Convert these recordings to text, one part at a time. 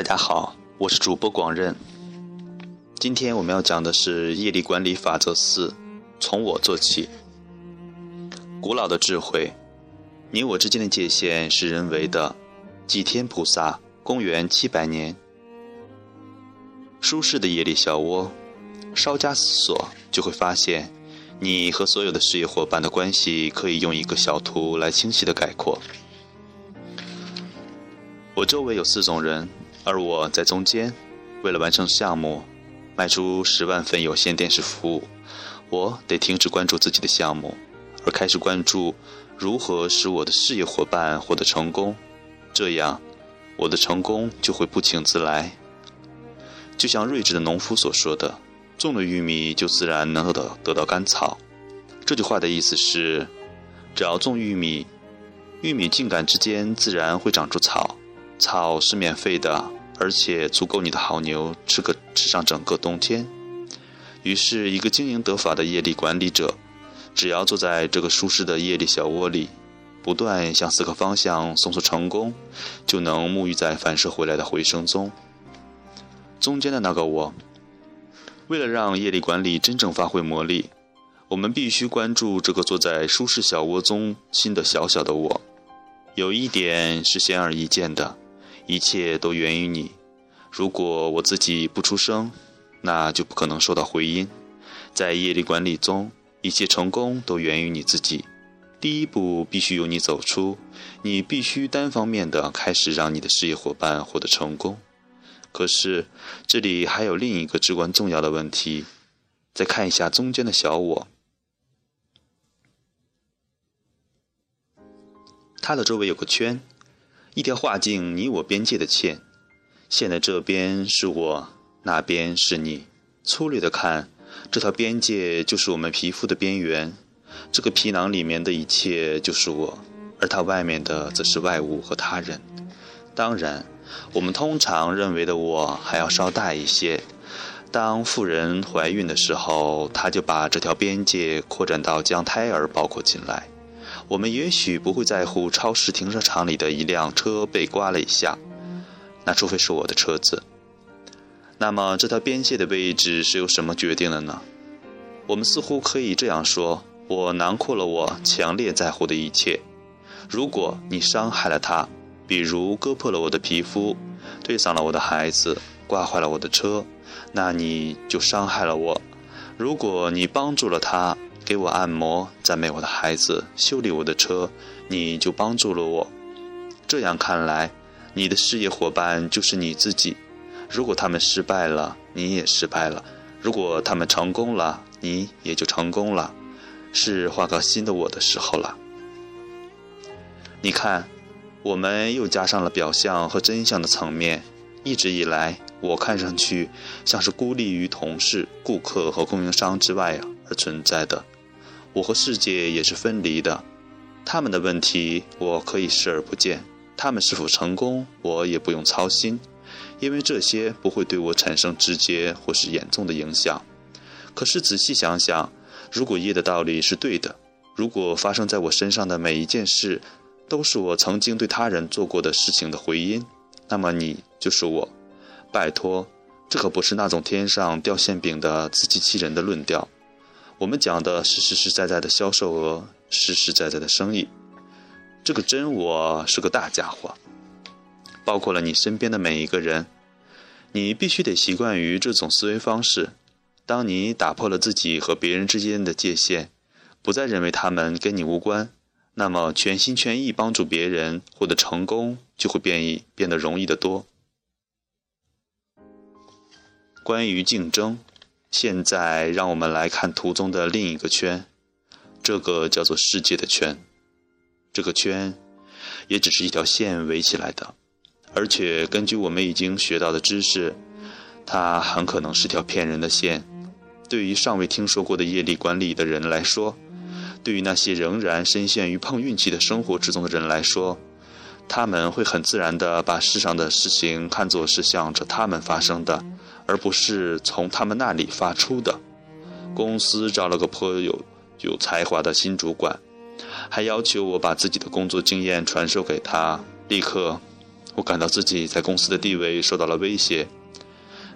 大家好，我是主播广任。今天我们要讲的是业力管理法则四：从我做起。古老的智慧，你我之间的界限是人为的。祭天菩萨，公元七百年。舒适的业力小窝，稍加思索就会发现，你和所有的事业伙伴的关系可以用一个小图来清晰的概括。我周围有四种人，而我在中间。为了完成项目，卖出十万份有线电视服务，我得停止关注自己的项目，而开始关注如何使我的事业伙伴获得成功。这样，我的成功就会不请自来。就像睿智的农夫所说的：“种了玉米，就自然能得得到甘草。”这句话的意思是，只要种玉米，玉米茎秆之间自然会长出草。草是免费的，而且足够你的好牛吃个吃上整个冬天。于是，一个经营得法的业力管理者，只要坐在这个舒适的业力小窝里，不断向四个方向送出成功，就能沐浴在反射回来的回声中。中间的那个我，为了让业力管理真正发挥魔力，我们必须关注这个坐在舒适小窝中心的小小的我。有一点是显而易见的。一切都源于你。如果我自己不出声，那就不可能收到回音。在业力管理中，一切成功都源于你自己。第一步必须由你走出，你必须单方面的开始让你的事业伙伴获得成功。可是，这里还有另一个至关重要的问题。再看一下中间的小我，它的周围有个圈。一条划进你我边界的线，线的这边是我，那边是你。粗略的看，这条边界就是我们皮肤的边缘，这个皮囊里面的一切就是我，而它外面的则是外物和他人。当然，我们通常认为的我还要稍大一些。当妇人怀孕的时候，她就把这条边界扩展到将胎儿包括进来。我们也许不会在乎超市停车场里的一辆车被刮了一下，那除非是我的车子。那么这条边界的位置是由什么决定的呢？我们似乎可以这样说：我囊括了我强烈在乎的一切。如果你伤害了他，比如割破了我的皮肤，推搡了我的孩子，刮坏了我的车，那你就伤害了我。如果你帮助了他，给我按摩，赞美我的孩子，修理我的车，你就帮助了我。这样看来，你的事业伙伴就是你自己。如果他们失败了，你也失败了；如果他们成功了，你也就成功了。是画个新的我的时候了。你看，我们又加上了表象和真相的层面。一直以来，我看上去像是孤立于同事、顾客和供应商之外而存在的。我和世界也是分离的，他们的问题我可以视而不见，他们是否成功我也不用操心，因为这些不会对我产生直接或是严重的影响。可是仔细想想，如果业的道理是对的，如果发生在我身上的每一件事都是我曾经对他人做过的事情的回音，那么你就是我。拜托，这可不是那种天上掉馅饼的自欺欺人的论调。我们讲的是实实在在的销售额，实实在在的生意。这个真我是个大家伙，包括了你身边的每一个人。你必须得习惯于这种思维方式。当你打破了自己和别人之间的界限，不再认为他们跟你无关，那么全心全意帮助别人获得成功就会变易变得容易得多。关于竞争。现在，让我们来看图中的另一个圈，这个叫做世界的圈。这个圈也只是一条线围起来的，而且根据我们已经学到的知识，它很可能是条骗人的线。对于尚未听说过的业力管理的人来说，对于那些仍然深陷于碰运气的生活之中的人来说，他们会很自然地把世上的事情看作是向着他们发生的。而不是从他们那里发出的。公司招了个颇有有才华的新主管，还要求我把自己的工作经验传授给他。立刻，我感到自己在公司的地位受到了威胁。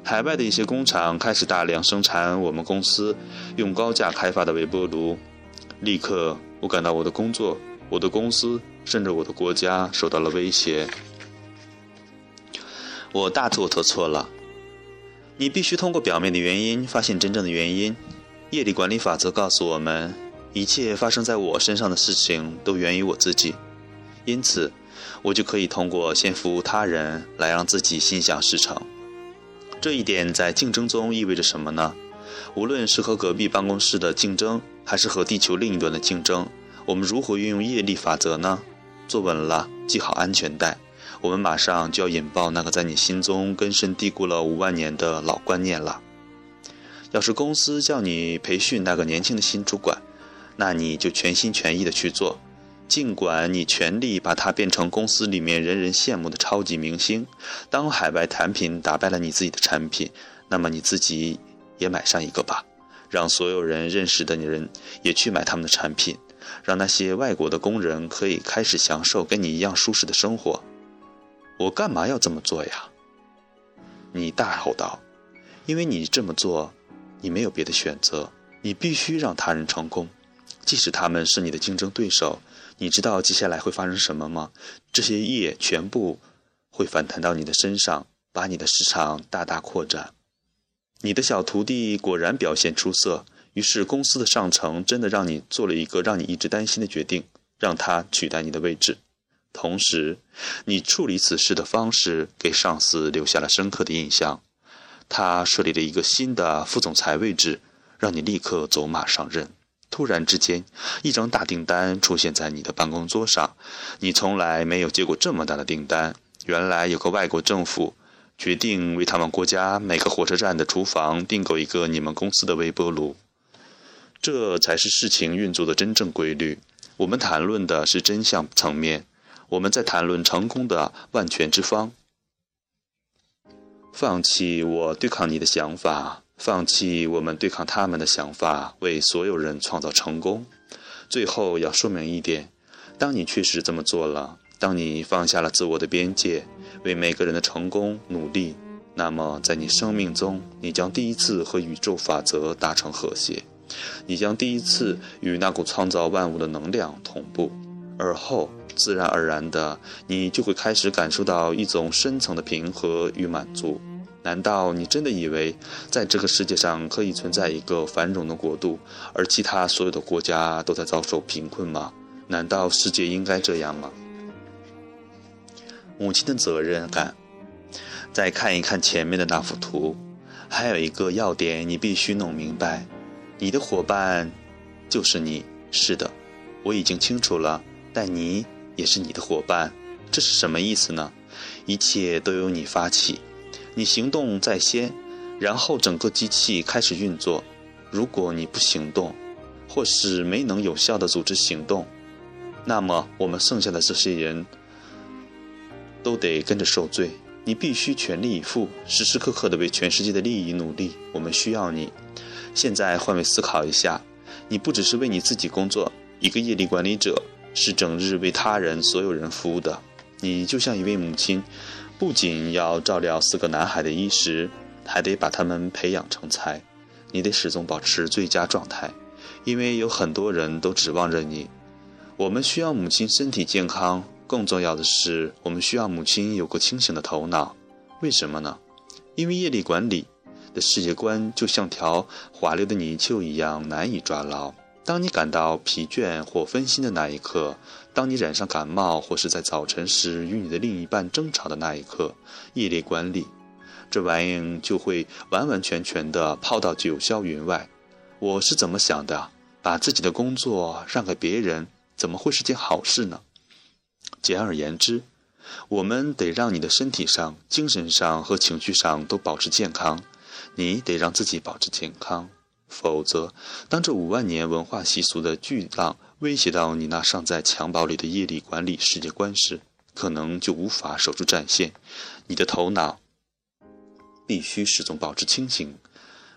海外的一些工厂开始大量生产我们公司用高价开发的微波炉，立刻我感到我的工作、我的公司甚至我的国家受到了威胁。我大错特错了。你必须通过表面的原因发现真正的原因。业力管理法则告诉我们，一切发生在我身上的事情都源于我自己，因此我就可以通过先服务他人来让自己心想事成。这一点在竞争中意味着什么呢？无论是和隔壁办公室的竞争，还是和地球另一端的竞争，我们如何运用业力法则呢？坐稳了，系好安全带，我们马上就要引爆那个在你心中根深蒂固了五万年的老观念了。要是公司叫你培训那个年轻的新主管，那你就全心全意的去做。尽管你全力把他变成公司里面人人羡慕的超级明星，当海外产品打败了你自己的产品，那么你自己也买上一个吧，让所有人认识的人也去买他们的产品，让那些外国的工人可以开始享受跟你一样舒适的生活。我干嘛要这么做呀？你大吼道：“因为你这么做，你没有别的选择，你必须让他人成功，即使他们是你的竞争对手。”你知道接下来会发生什么吗？这些业全部会反弹到你的身上，把你的市场大大扩展。你的小徒弟果然表现出色，于是公司的上层真的让你做了一个让你一直担心的决定，让他取代你的位置。同时，你处理此事的方式给上司留下了深刻的印象。他设立了一个新的副总裁位置，让你立刻走马上任。突然之间，一张大订单出现在你的办公桌上。你从来没有接过这么大的订单。原来有个外国政府决定为他们国家每个火车站的厨房订购一个你们公司的微波炉。这才是事情运作的真正规律。我们谈论的是真相层面，我们在谈论成功的万全之方。放弃我对抗你的想法。放弃我们对抗他们的想法，为所有人创造成功。最后要说明一点：当你确实这么做了，当你放下了自我的边界，为每个人的成功努力，那么在你生命中，你将第一次和宇宙法则达成和谐，你将第一次与那股创造万物的能量同步，而后自然而然的，你就会开始感受到一种深层的平和与满足。难道你真的以为，在这个世界上可以存在一个繁荣的国度，而其他所有的国家都在遭受贫困吗？难道世界应该这样吗？母亲的责任感。再看一看前面的那幅图，还有一个要点你必须弄明白：你的伙伴就是你。是的，我已经清楚了，但你也是你的伙伴。这是什么意思呢？一切都由你发起。你行动在先，然后整个机器开始运作。如果你不行动，或是没能有效的组织行动，那么我们剩下的这些人都得跟着受罪。你必须全力以赴，时时刻刻的为全世界的利益努力。我们需要你。现在换位思考一下，你不只是为你自己工作，一个业力管理者是整日为他人、所有人服务的。你就像一位母亲。不仅要照料四个男孩的衣食，还得把他们培养成才。你得始终保持最佳状态，因为有很多人都指望着你。我们需要母亲身体健康，更重要的是，我们需要母亲有个清醒的头脑。为什么呢？因为业力管理的世界观就像条滑溜的泥鳅一样难以抓牢。当你感到疲倦或分心的那一刻，当你染上感冒或是在早晨时与你的另一半争吵的那一刻，业力管理这玩意就会完完全全地抛到九霄云外。我是怎么想的？把自己的工作让给别人，怎么会是件好事呢？简而言之，我们得让你的身体上、精神上和情绪上都保持健康。你得让自己保持健康。否则，当这五万年文化习俗的巨浪威胁到你那尚在襁褓里的业力管理世界观时，可能就无法守住战线。你的头脑必须始终保持清醒，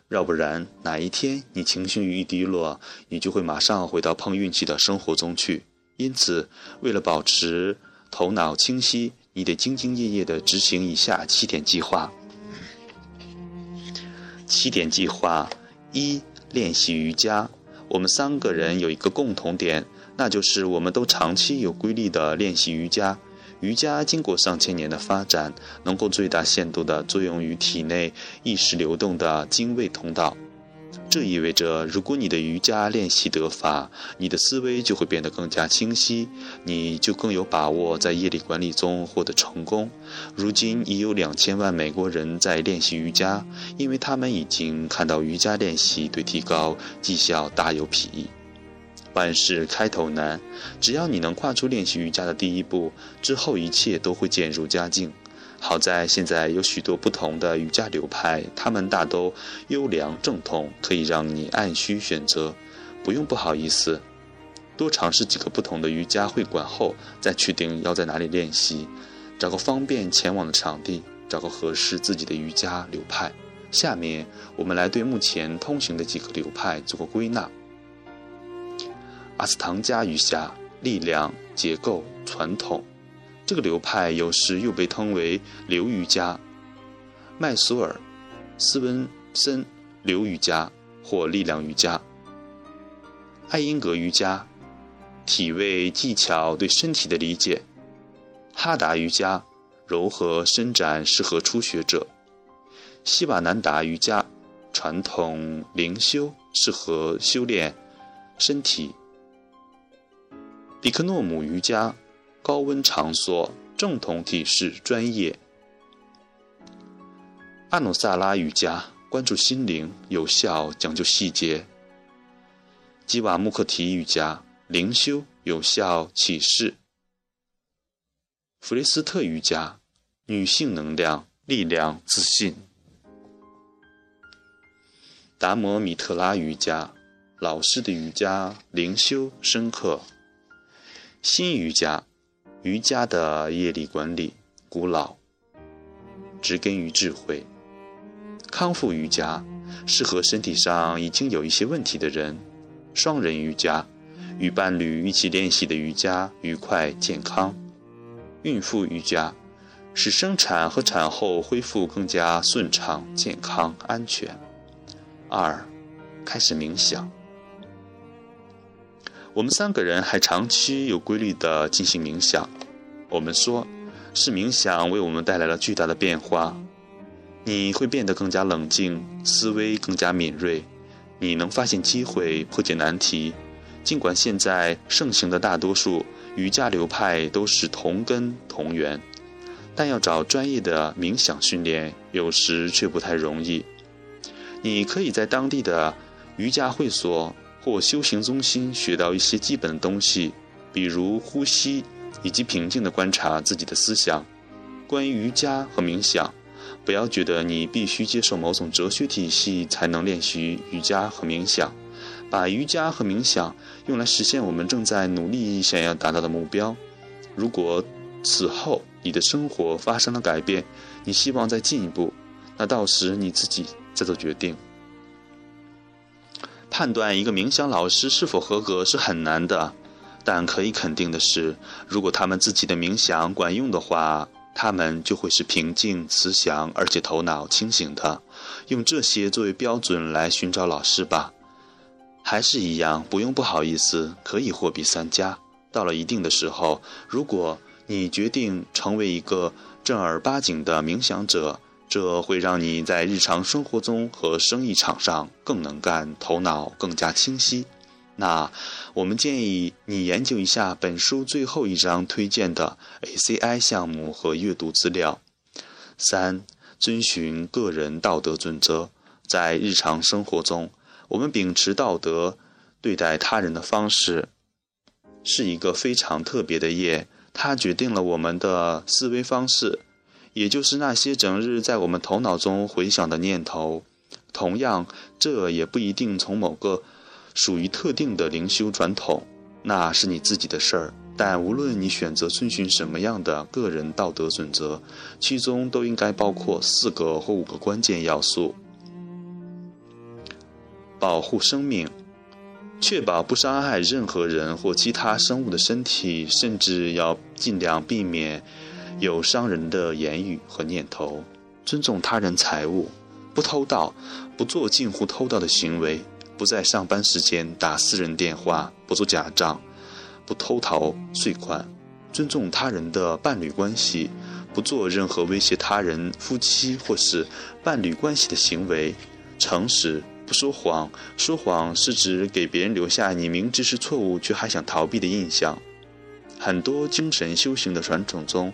要不然哪一天你情绪一低落，你就会马上回到碰运气的生活中去。因此，为了保持头脑清晰，你得兢兢业业地执行以下七点计划。七点计划一：练习瑜伽。我们三个人有一个共同点，那就是我们都长期有规律的练习瑜伽。瑜伽经过上千年的发展，能够最大限度地作用于体内意识流动的精卫通道。这意味着，如果你的瑜伽练习得法，你的思维就会变得更加清晰，你就更有把握在业力管理中获得成功。如今已有两千万美国人在练习瑜伽，因为他们已经看到瑜伽练习对提高绩效大有裨益。万事开头难，只要你能跨出练习瑜伽的第一步，之后一切都会渐入佳境。好在现在有许多不同的瑜伽流派，他们大都优良正统，可以让你按需选择，不用不好意思。多尝试几个不同的瑜伽会馆后，再确定要在哪里练习，找个方便前往的场地，找个合适自己的瑜伽流派。下面我们来对目前通行的几个流派做个归纳。阿斯唐加瑜伽，力量、结构、传统，这个流派有时又被称为流瑜伽、麦索尔、斯文森流瑜伽或力量瑜伽、艾因格瑜伽，体位技巧对身体的理解，哈达瑜伽，柔和伸展适合初学者，希瓦南达瑜伽，传统灵修适合修炼身体。比克诺姆瑜伽，高温场所，正统体式，专业。阿努萨拉瑜伽，关注心灵，有效，讲究细节。基瓦穆克提瑜伽，灵修，有效，启示。弗雷斯特瑜伽，女性能量，力量，自信。达摩米特拉瑜伽，老师的瑜伽，灵修，深刻。新瑜伽，瑜伽的业力管理，古老，植根于智慧。康复瑜伽，适合身体上已经有一些问题的人。双人瑜伽，与伴侣一起练习的瑜伽，愉快健康。孕妇瑜伽，使生产和产后恢复更加顺畅、健康、安全。二，开始冥想。我们三个人还长期有规律地进行冥想。我们说，是冥想为我们带来了巨大的变化。你会变得更加冷静，思维更加敏锐，你能发现机会，破解难题。尽管现在盛行的大多数瑜伽流派都是同根同源，但要找专业的冥想训练，有时却不太容易。你可以在当地的瑜伽会所。或修行中心学到一些基本的东西，比如呼吸以及平静地观察自己的思想。关于瑜伽和冥想，不要觉得你必须接受某种哲学体系才能练习瑜伽和冥想。把瑜伽和冥想用来实现我们正在努力想要达到的目标。如果此后你的生活发生了改变，你希望再进一步，那到时你自己再做决定。判断一个冥想老师是否合格是很难的，但可以肯定的是，如果他们自己的冥想管用的话，他们就会是平静、慈祥，而且头脑清醒的。用这些作为标准来寻找老师吧。还是一样，不用不好意思，可以货比三家。到了一定的时候，如果你决定成为一个正儿八经的冥想者。这会让你在日常生活中和生意场上更能干，头脑更加清晰。那我们建议你研究一下本书最后一章推荐的 ACI 项目和阅读资料。三、遵循个人道德准则。在日常生活中，我们秉持道德对待他人的方式，是一个非常特别的业，它决定了我们的思维方式。也就是那些整日在我们头脑中回响的念头，同样，这也不一定从某个属于特定的灵修传统，那是你自己的事儿。但无论你选择遵循什么样的个人道德准则，其中都应该包括四个或五个关键要素：保护生命，确保不伤害任何人或其他生物的身体，甚至要尽量避免。有伤人的言语和念头，尊重他人财物，不偷盗，不做近乎偷盗的行为，不在上班时间打私人电话，不做假账，不偷逃税款，尊重他人的伴侣关系，不做任何威胁他人、夫妻或是伴侣关系的行为，诚实。不说谎，说谎是指给别人留下你明知是错误却还想逃避的印象。很多精神修行的传统中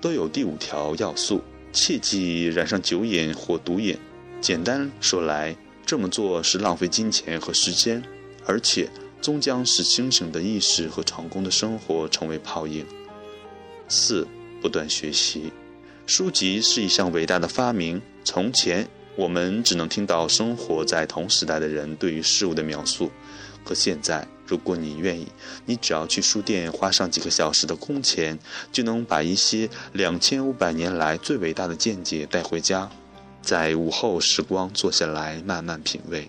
都有第五条要素：切忌染上酒瘾或毒瘾。简单说来，这么做是浪费金钱和时间，而且终将使清醒的意识和成功的生活成为泡影。四、不断学习。书籍是一项伟大的发明。从前。我们只能听到生活在同时代的人对于事物的描述，可现在，如果你愿意，你只要去书店花上几个小时的工钱，就能把一些两千五百年来最伟大的见解带回家，在午后时光坐下来慢慢品味。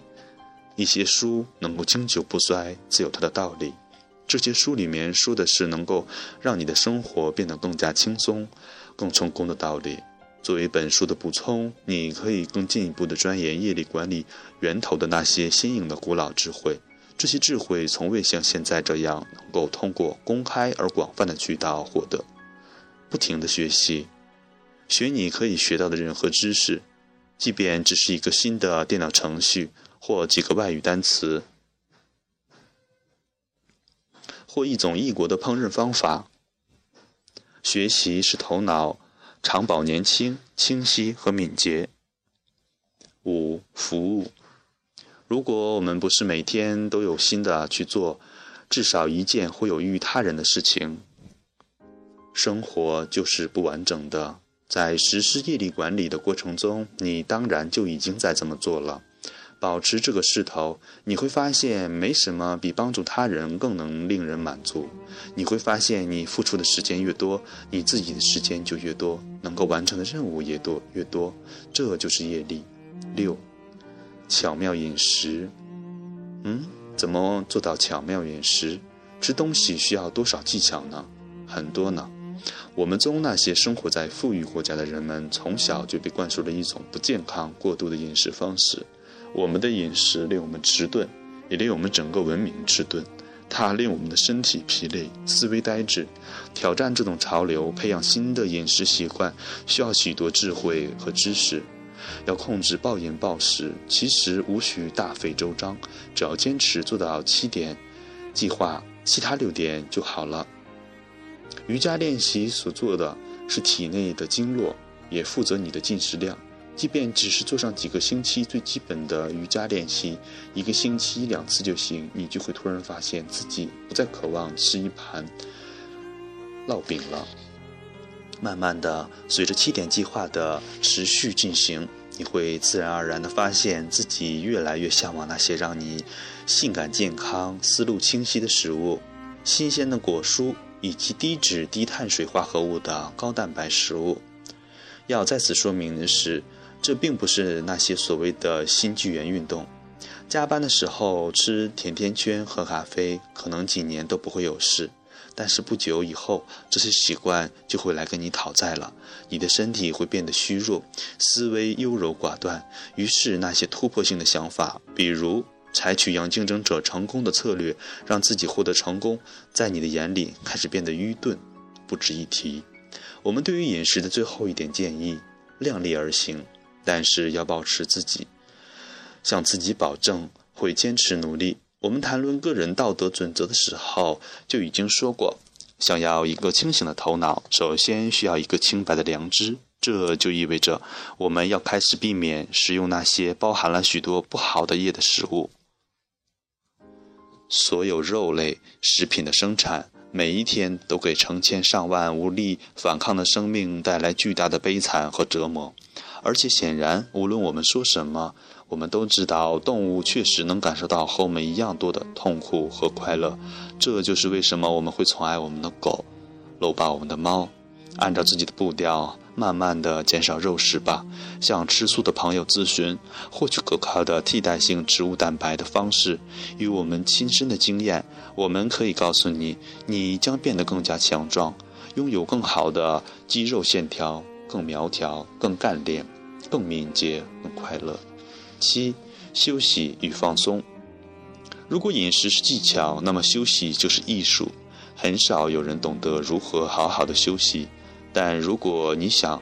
一些书能够经久不衰，自有它的道理。这些书里面说的是能够让你的生活变得更加轻松、更成功的道理。作为本书的补充，你可以更进一步的钻研业力管理源头的那些新颖的古老智慧。这些智慧从未像现在这样能够通过公开而广泛的渠道获得。不停的学习，学你可以学到的任何知识，即便只是一个新的电脑程序，或几个外语单词，或一种异国的烹饪方法。学习是头脑。常保年轻、清晰和敏捷。五、服务。如果我们不是每天都有心的去做至少一件会有益于他人的事情，生活就是不完整的。在实施业力管理的过程中，你当然就已经在这么做了。保持这个势头，你会发现没什么比帮助他人更能令人满足。你会发现，你付出的时间越多，你自己的时间就越多，能够完成的任务也多越多。这就是业力。六，巧妙饮食。嗯，怎么做到巧妙饮食？吃东西需要多少技巧呢？很多呢。我们中那些生活在富裕国家的人们，从小就被灌输了一种不健康、过度的饮食方式。我们的饮食令我们迟钝，也令我们整个文明迟钝。它令我们的身体疲累，思维呆滞。挑战这种潮流，培养新的饮食习惯，需要许多智慧和知识。要控制暴饮暴食，其实无需大费周章，只要坚持做到七点计划，其他六点就好了。瑜伽练习所做的是体内的经络，也负责你的进食量。即便只是做上几个星期最基本的瑜伽练习，一个星期两次就行，你就会突然发现自己不再渴望吃一盘烙饼了。慢慢的，随着七点计划的持续进行，你会自然而然的发现自己越来越向往那些让你性感健康、思路清晰的食物，新鲜的果蔬以及低脂低碳水化合物的高蛋白食物。要再次说明的是。这并不是那些所谓的新纪元运动。加班的时候吃甜甜圈、喝咖啡，可能几年都不会有事。但是不久以后，这些习惯就会来跟你讨债了。你的身体会变得虚弱，思维优柔寡断。于是那些突破性的想法，比如采取让竞争者成功的策略，让自己获得成功，在你的眼里开始变得愚钝，不值一提。我们对于饮食的最后一点建议：量力而行。但是要保持自己，向自己保证会坚持努力。我们谈论个人道德准则的时候就已经说过，想要一个清醒的头脑，首先需要一个清白的良知。这就意味着我们要开始避免食用那些包含了许多不好的液的食物。所有肉类食品的生产，每一天都给成千上万无力反抗的生命带来巨大的悲惨和折磨。而且显然，无论我们说什么，我们都知道动物确实能感受到和我们一样多的痛苦和快乐。这就是为什么我们会宠爱我们的狗，搂抱我们的猫。按照自己的步调，慢慢的减少肉食吧。向吃素的朋友咨询，获取可靠的替代性植物蛋白的方式。与我们亲身的经验，我们可以告诉你，你将变得更加强壮。拥有更好的肌肉线条，更苗条，更干练，更敏捷，更快乐。七、休息与放松。如果饮食是技巧，那么休息就是艺术。很少有人懂得如何好好的休息，但如果你想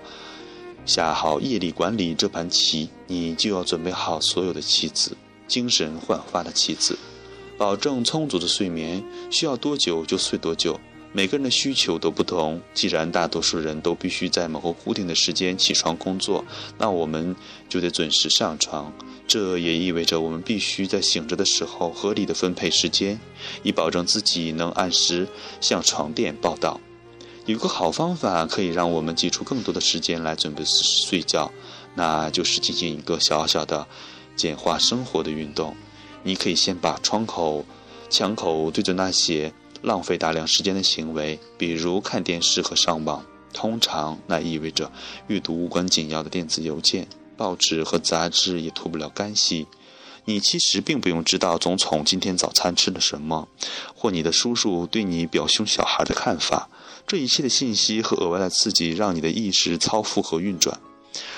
下好夜里管理这盘棋，你就要准备好所有的棋子，精神焕发的棋子，保证充足的睡眠。需要多久就睡多久。每个人的需求都不同。既然大多数人都必须在某个固定的时间起床工作，那我们就得准时上床。这也意味着我们必须在醒着的时候合理的分配时间，以保证自己能按时向床垫报到。有个好方法可以让我们挤出更多的时间来准备睡觉，那就是进行一个小小的简化生活的运动。你可以先把窗口、墙口对着那些。浪费大量时间的行为，比如看电视和上网，通常那意味着阅读无关紧要的电子邮件、报纸和杂志也脱不了干系。你其实并不用知道总统今天早餐吃了什么，或你的叔叔对你表兄小孩的看法。这一切的信息和额外的刺激，让你的意识超负荷运转，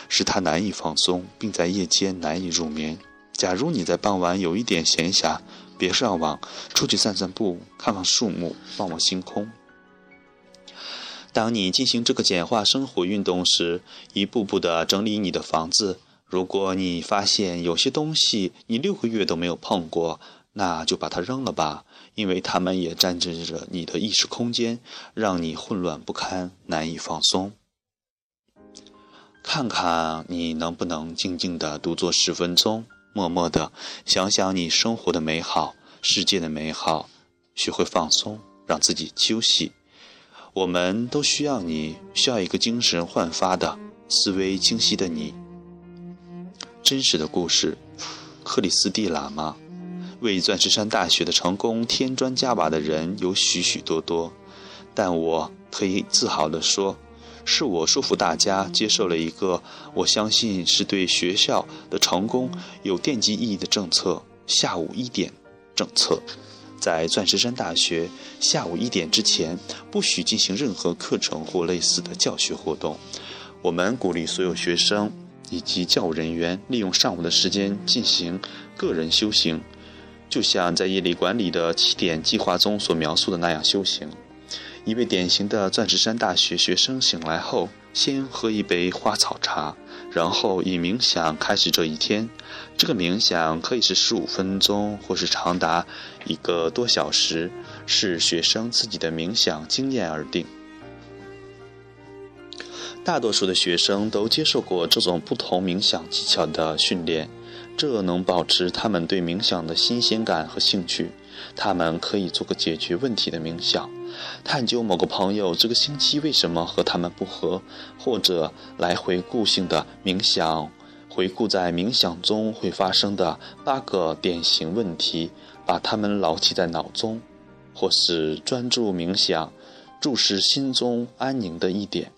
使他难以放松，并在夜间难以入眠。假如你在傍晚有一点闲暇，别上网，出去散散步，看看树木，望望星空。当你进行这个简化生活运动时，一步步地整理你的房子。如果你发现有些东西你六个月都没有碰过，那就把它扔了吧，因为它们也占据着你的意识空间，让你混乱不堪，难以放松。看看你能不能静静地独坐十分钟。默默地想想你生活的美好，世界的美好，学会放松，让自己休息。我们都需要你，需要一个精神焕发的、思维清晰的你。真实的故事，克里斯蒂喇嘛为钻石山大学的成功添砖加瓦的人有许许多多，但我可以自豪地说。是我说服大家接受了一个我相信是对学校的成功有奠基意义的政策——下午一点政策。在钻石山大学，下午一点之前不许进行任何课程或类似的教学活动。我们鼓励所有学生以及教务人员利用上午的时间进行个人修行，就像在夜里管理的起点计划中所描述的那样修行。一位典型的钻石山大学学生醒来后，先喝一杯花草茶，然后以冥想开始这一天。这个冥想可以是十五分钟，或是长达一个多小时，视学生自己的冥想经验而定。大多数的学生都接受过这种不同冥想技巧的训练，这能保持他们对冥想的新鲜感和兴趣。他们可以做个解决问题的冥想。探究某个朋友这个星期为什么和他们不和，或者来回顾性的冥想，回顾在冥想中会发生的八个典型问题，把它们牢记在脑中，或是专注冥想，注视心中安宁的一点，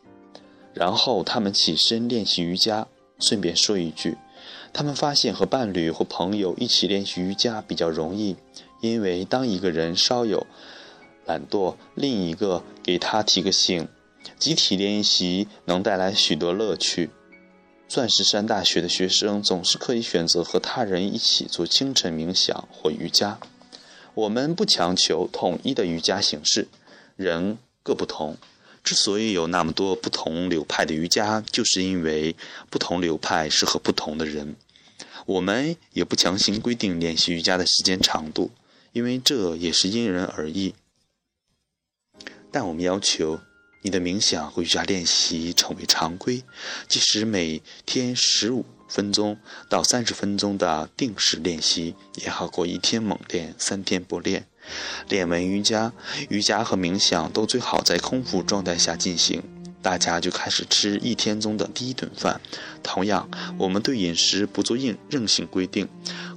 然后他们起身练习瑜伽。顺便说一句，他们发现和伴侣或朋友一起练习瑜伽比较容易，因为当一个人稍有懒惰，另一个给他提个醒。集体练习能带来许多乐趣。钻石山大学的学生总是可以选择和他人一起做清晨冥想或瑜伽。我们不强求统一的瑜伽形式，人各不同。之所以有那么多不同流派的瑜伽，就是因为不同流派适合不同的人。我们也不强行规定练习瑜伽的时间长度，因为这也是因人而异。但我们要求你的冥想和瑜伽练习成为常规，即使每天十五分钟到三十分钟的定时练习，也好过一天猛练，三天不练。练完瑜伽，瑜伽和冥想都最好在空腹状态下进行。大家就开始吃一天中的第一顿饭。同样，我们对饮食不做硬任性规定，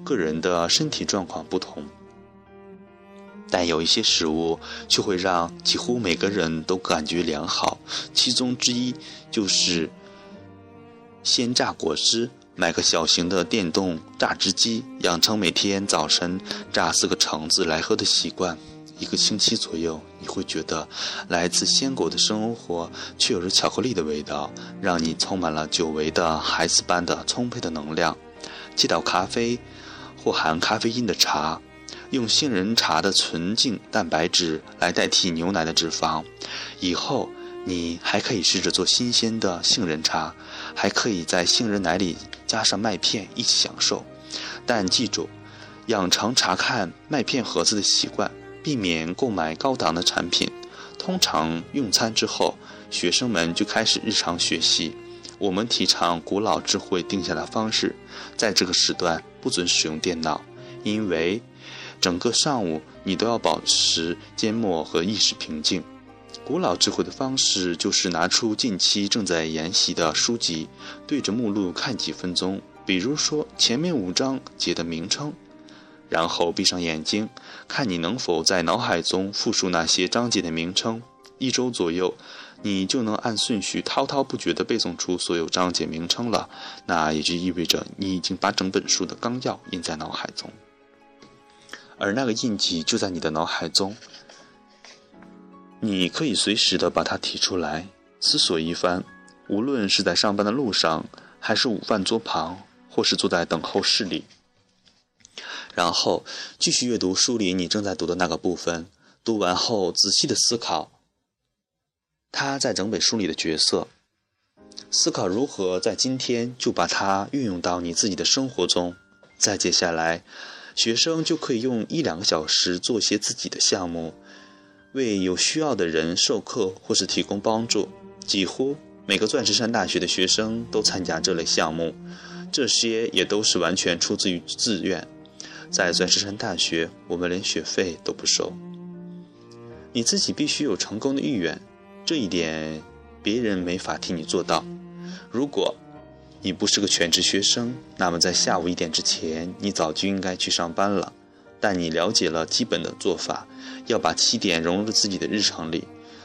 个人的身体状况不同。但有一些食物却会让几乎每个人都感觉良好，其中之一就是鲜榨果汁。买个小型的电动榨汁机，养成每天早晨榨四个橙子来喝的习惯。一个星期左右，你会觉得来自鲜果的生活却有着巧克力的味道，让你充满了久违的孩子般的充沛的能量。戒掉咖啡或含咖啡因的茶，用杏仁茶的纯净蛋白质来代替牛奶的脂肪。以后你还可以试着做新鲜的杏仁茶，还可以在杏仁奶里加上麦片一起享受。但记住，养成查看麦片盒子的习惯。避免购买高档的产品。通常用餐之后，学生们就开始日常学习。我们提倡古老智慧定下的方式，在这个时段不准使用电脑，因为整个上午你都要保持缄默和意识平静。古老智慧的方式就是拿出近期正在研习的书籍，对着目录看几分钟，比如说前面五章节的名称。然后闭上眼睛，看你能否在脑海中复述那些章节的名称。一周左右，你就能按顺序滔滔不绝地背诵出所有章节名称了。那也就意味着你已经把整本书的纲要印在脑海中，而那个印记就在你的脑海中。你可以随时的把它提出来，思索一番。无论是在上班的路上，还是午饭桌旁，或是坐在等候室里。然后继续阅读书里你正在读的那个部分，读完后仔细的思考他在整本书里的角色，思考如何在今天就把它运用到你自己的生活中。再接下来，学生就可以用一两个小时做些自己的项目，为有需要的人授课或是提供帮助。几乎每个钻石山大学的学生都参加这类项目，这些也都是完全出自于自愿。在钻石山大学，我们连学费都不收。你自己必须有成功的意愿，这一点别人没法替你做到。如果你不是个全职学生，那么在下午一点之前，你早就应该去上班了。但你了解了基本的做法，要把起点融入自己的日常里。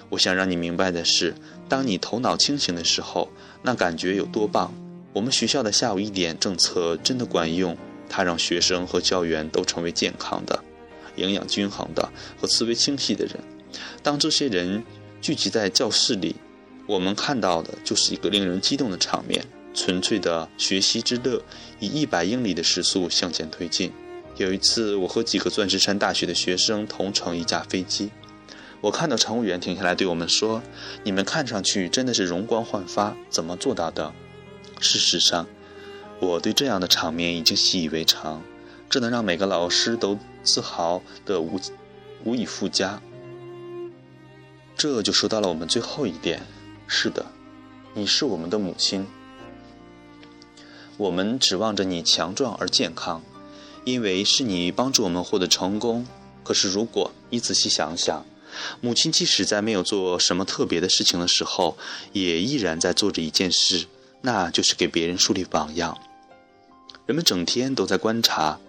我想让你明白的是，当你头脑清醒的时候，那感觉有多棒。我们学校的下午一点政策真的管用。它让学生和教员都成为健康的、营养均衡的和思维清晰的人。当这些人聚集在教室里，我们看到的就是一个令人激动的场面：纯粹的学习之乐以一百英里的时速向前推进。有一次，我和几个钻石山大学的学生同乘一架飞机，我看到乘务员停下来对我们说：“你们看上去真的是容光焕发，怎么做到的？”事实上，我对这样的场面已经习以为常，这能让每个老师都自豪的无无以复加。这就说到了我们最后一点，是的，你是我们的母亲，我们指望着你强壮而健康，因为是你帮助我们获得成功。可是如果你仔细想想，母亲即使在没有做什么特别的事情的时候，也依然在做着一件事，那就是给别人树立榜样。人们整天都在观察。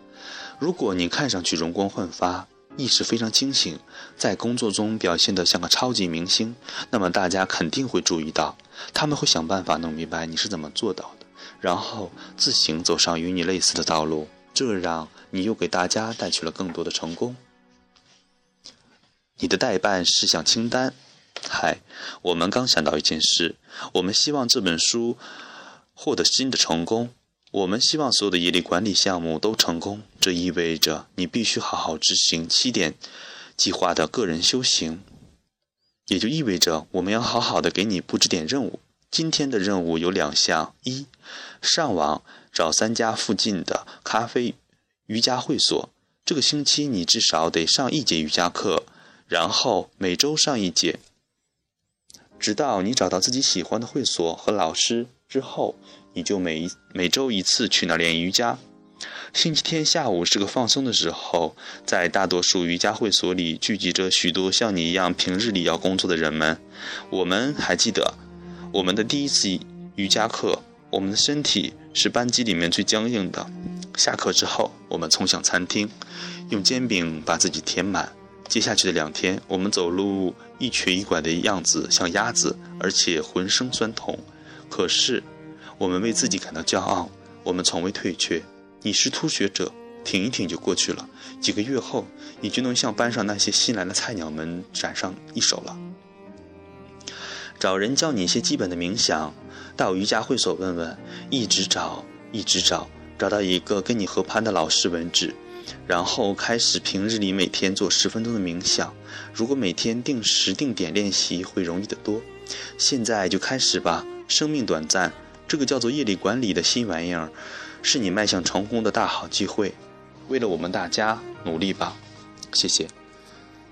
如果你看上去容光焕发，意识非常清醒，在工作中表现得像个超级明星，那么大家肯定会注意到，他们会想办法弄明白你是怎么做到的，然后自行走上与你类似的道路。这让你又给大家带去了更多的成功。你的代办事项清单，嗨，我们刚想到一件事，我们希望这本书获得新的成功。我们希望所有的业力管理项目都成功，这意味着你必须好好执行七点计划的个人修行，也就意味着我们要好好的给你布置点任务。今天的任务有两项：一，上网找三家附近的咖啡瑜伽会所，这个星期你至少得上一节瑜伽课，然后每周上一节，直到你找到自己喜欢的会所和老师之后。你就每一每周一次去那练瑜伽。星期天下午是个放松的时候，在大多数瑜伽会所里聚集着许多像你一样平日里要工作的人们。我们还记得我们的第一次瑜伽课，我们的身体是班级里面最僵硬的。下课之后，我们冲向餐厅，用煎饼把自己填满。接下去的两天，我们走路一瘸一拐的样子像鸭子，而且浑身酸痛。可是。我们为自己感到骄傲，我们从未退却。你是初学者，挺一挺就过去了。几个月后，你就能向班上那些新来的菜鸟们展上一手了。找人教你一些基本的冥想，到瑜伽会所问问，一直找，一直找，找到一个跟你合拍的老师为止。然后开始平日里每天做十分钟的冥想，如果每天定时定点练习，会容易得多。现在就开始吧，生命短暂，这个叫做业力管理的新玩意儿，是你迈向成功的大好机会。为了我们大家努力吧，谢谢。